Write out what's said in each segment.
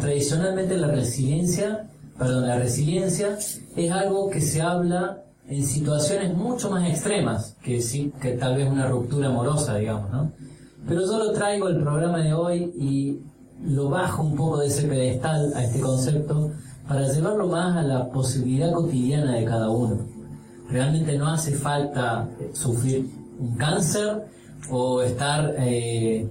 Tradicionalmente la resiliencia, perdón, la resiliencia es algo que se habla en situaciones mucho más extremas que, sí, que tal vez una ruptura amorosa, digamos, ¿no? Pero yo lo traigo el programa de hoy y lo bajo un poco de ese pedestal a este concepto para llevarlo más a la posibilidad cotidiana de cada uno. Realmente no hace falta sufrir un cáncer o estar eh,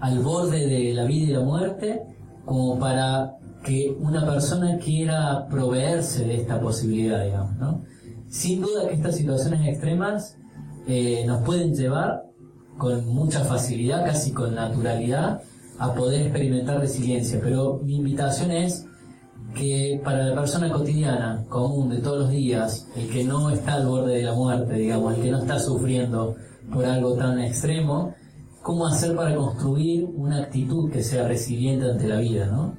al borde de la vida y la muerte como para que una persona quiera proveerse de esta posibilidad, digamos, ¿no? Sin duda que estas situaciones extremas eh, nos pueden llevar con mucha facilidad, casi con naturalidad, a poder experimentar resiliencia. Pero mi invitación es que para la persona cotidiana, común, de todos los días, el que no está al borde de la muerte, digamos, el que no está sufriendo por algo tan extremo, cómo hacer para construir una actitud que sea resiliente ante la vida, ¿no?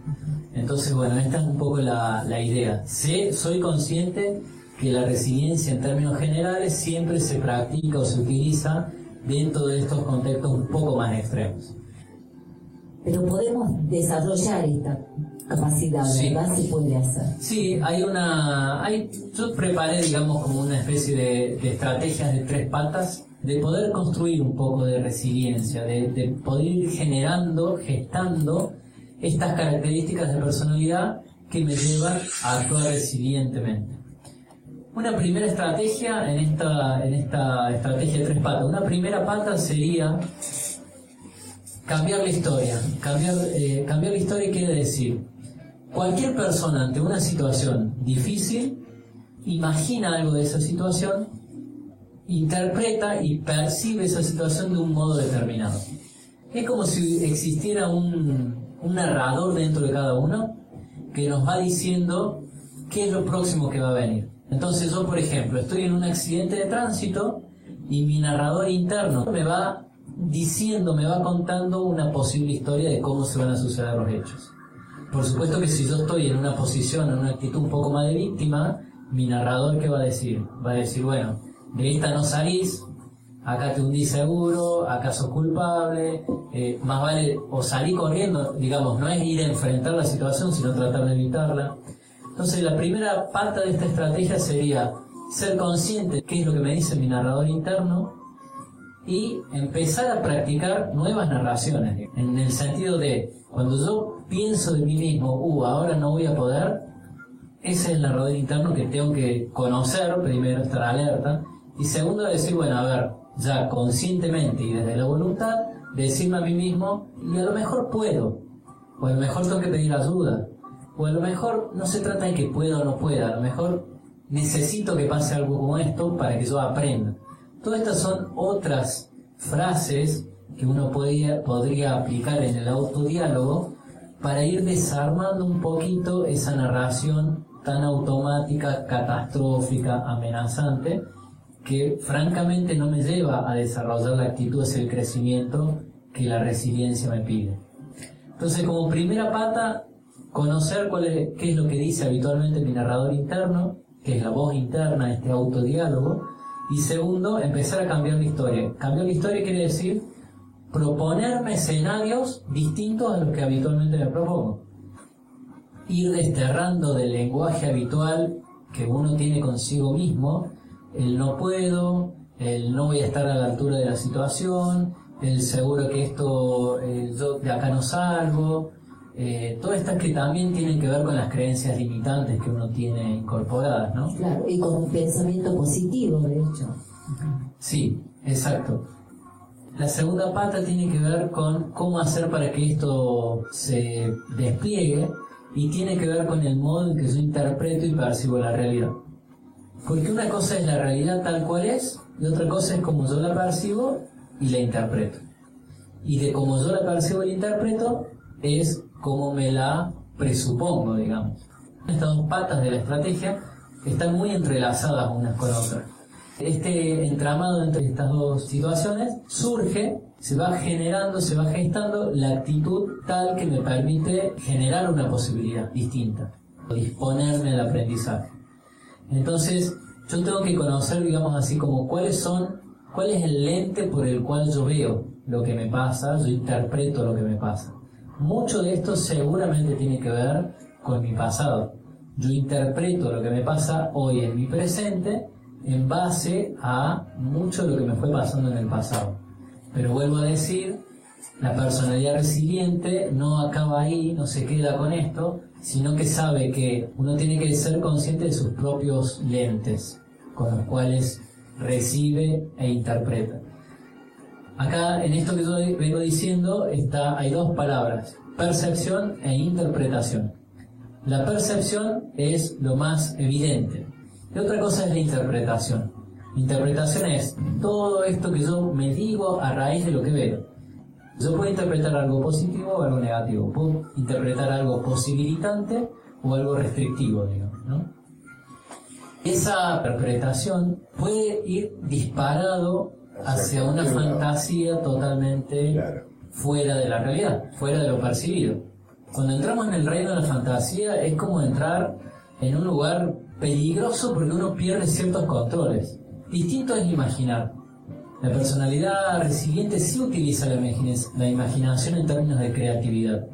Entonces, bueno, esta es un poco la, la idea. Sé, soy consciente que la resiliencia en términos generales siempre se practica o se utiliza dentro de estos contextos un poco más extremos. Pero podemos desarrollar esta capacidad, ¿verdad? Se puede hacer. Sí, hay una. Hay, yo preparé, digamos, como una especie de, de estrategias de tres patas de poder construir un poco de resiliencia, de, poder ir generando, gestando estas características de personalidad que me llevan a actuar resilientemente. Una primera estrategia en esta, en esta estrategia de tres patas, una primera pata sería cambiar la historia. Cambiar, eh, cambiar la historia quiere decir, cualquier persona ante una situación difícil, imagina algo de esa situación interpreta y percibe esa situación de un modo determinado. Es como si existiera un, narrador dentro de cada uno que nos va diciendo qué es lo próximo que va a venir. Entonces yo, por ejemplo, estoy en un accidente de tránsito y mi narrador interno me va diciendo, me va contando una posible historia de cómo se van a suceder los hechos. Por supuesto que si yo estoy en una posición, en una actitud un poco más de víctima, mi narrador, ¿qué va a decir? Va a decir, bueno, de esta no salís, acá te hundís seguro, acá sos culpable, eh, más vale o salir corriendo, digamos, no es ir a enfrentar la situación, sino tratar de evitarla. Entonces la primera parte de esta estrategia sería ser consciente de qué es lo que me dice mi narrador interno y empezar a practicar nuevas narraciones, en el sentido de cuando yo pienso de mí mismo, uh, ahora no voy a poder, ese es el narrador interno que tengo que conocer, primero estar alerta, y segundo, decir, bueno, a ver, ya conscientemente y desde la voluntad, decirme a mí mismo, y a lo mejor puedo, o a lo mejor tengo que pedir ayuda, o a lo mejor no se trata de que pueda o no pueda, a lo mejor necesito que pase algo como esto para que yo aprenda. Todas estas son otras frases que uno podría, podría aplicar en el autodiálogo para ir desarmando un poquito esa narración tan automática, catastrófica, amenazante, que francamente no me lleva a desarrollar la actitud hacia el crecimiento que la resiliencia me pide. Entonces, como primera pata, conocer cuál es, qué es lo que dice habitualmente mi narrador interno, que es la voz interna, este autodiálogo. Y segundo, empezar a cambiar la historia. Cambiar la historia quiere decir proponerme escenarios distintos a los que habitualmente me propongo. Ir desterrando del lenguaje habitual que uno tiene consigo mismo el no puedo, el no voy a estar a la altura de la situación, el seguro que esto, yo de acá no salgo, eh, todas estas que también tienen que ver con las creencias limitantes que uno tiene incorporadas, ¿no? Claro, y con un pensamiento positivo, de hecho. Sí, exacto. La segunda pata tiene que ver con cómo hacer para que esto se despliegue y tiene que ver con el modo en que yo interpreto y percibo la realidad. Porque una cosa es la realidad tal cual es y otra cosa es como yo la percibo y la interpreto. Y de cómo yo la percibo y la interpreto es como me la presupongo, digamos. Estas dos patas de la estrategia están muy entrelazadas unas con otras. Este entramado entre estas dos situaciones surge, se va generando, se va gestando la actitud tal que me permite generar una posibilidad distinta, disponerme al aprendizaje. Entonces, yo tengo que conocer, digamos así, como cuáles son cuál es el lente por el cual yo veo lo que me pasa, yo interpreto lo que me pasa. Mucho de esto seguramente tiene que ver con mi pasado. Yo interpreto lo que me pasa hoy en mi presente en base a mucho de lo que me fue pasando en el pasado. Pero vuelvo a decir, la personalidad resiliente no acaba ahí, no se queda con esto, sino que sabe que uno tiene que ser consciente de sus propios lentes con los cuales recibe e interpreta. Acá en esto que yo vengo diciendo está, hay dos palabras, percepción e interpretación. La percepción es lo más evidente y otra cosa es la interpretación. Interpretación es todo esto que yo me digo a raíz de lo que veo. Yo puedo interpretar algo positivo o algo negativo, puedo interpretar algo posibilitante o algo restrictivo, digamos, ¿no? Esa interpretación puede ir disparado hacia una fantasía totalmente fuera de la realidad, fuera de lo percibido. Cuando entramos en el reino de la fantasía es como entrar en un lugar peligroso porque uno pierde ciertos controles. Distinto es imaginar. La personalidad resiliente sí utiliza la, la imaginación en términos de creatividad,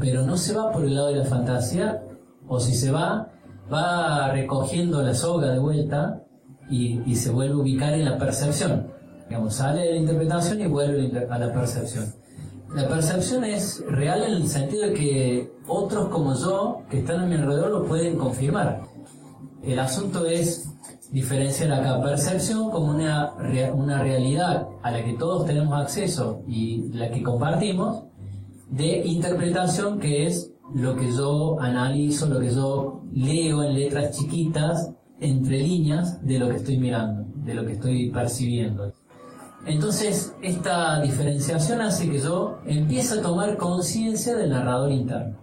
pero no se va por el lado de la fantasía, o si se va, va recogiendo la soga de vuelta y, se vuelve a ubicar en la percepción. Digamos, sale de la interpretación y vuelve a la percepción. La percepción es real en el sentido de que otros como yo, que están a mi alrededor, lo pueden confirmar. El asunto es diferenciar acá percepción como una, una realidad a la que todos tenemos acceso y la que compartimos, de interpretación que es lo que yo analizo, lo que yo leo en letras chiquitas, entre líneas, de lo que estoy mirando, de lo que estoy percibiendo. Entonces, esta diferenciación hace que yo empiece a tomar conciencia del narrador interno.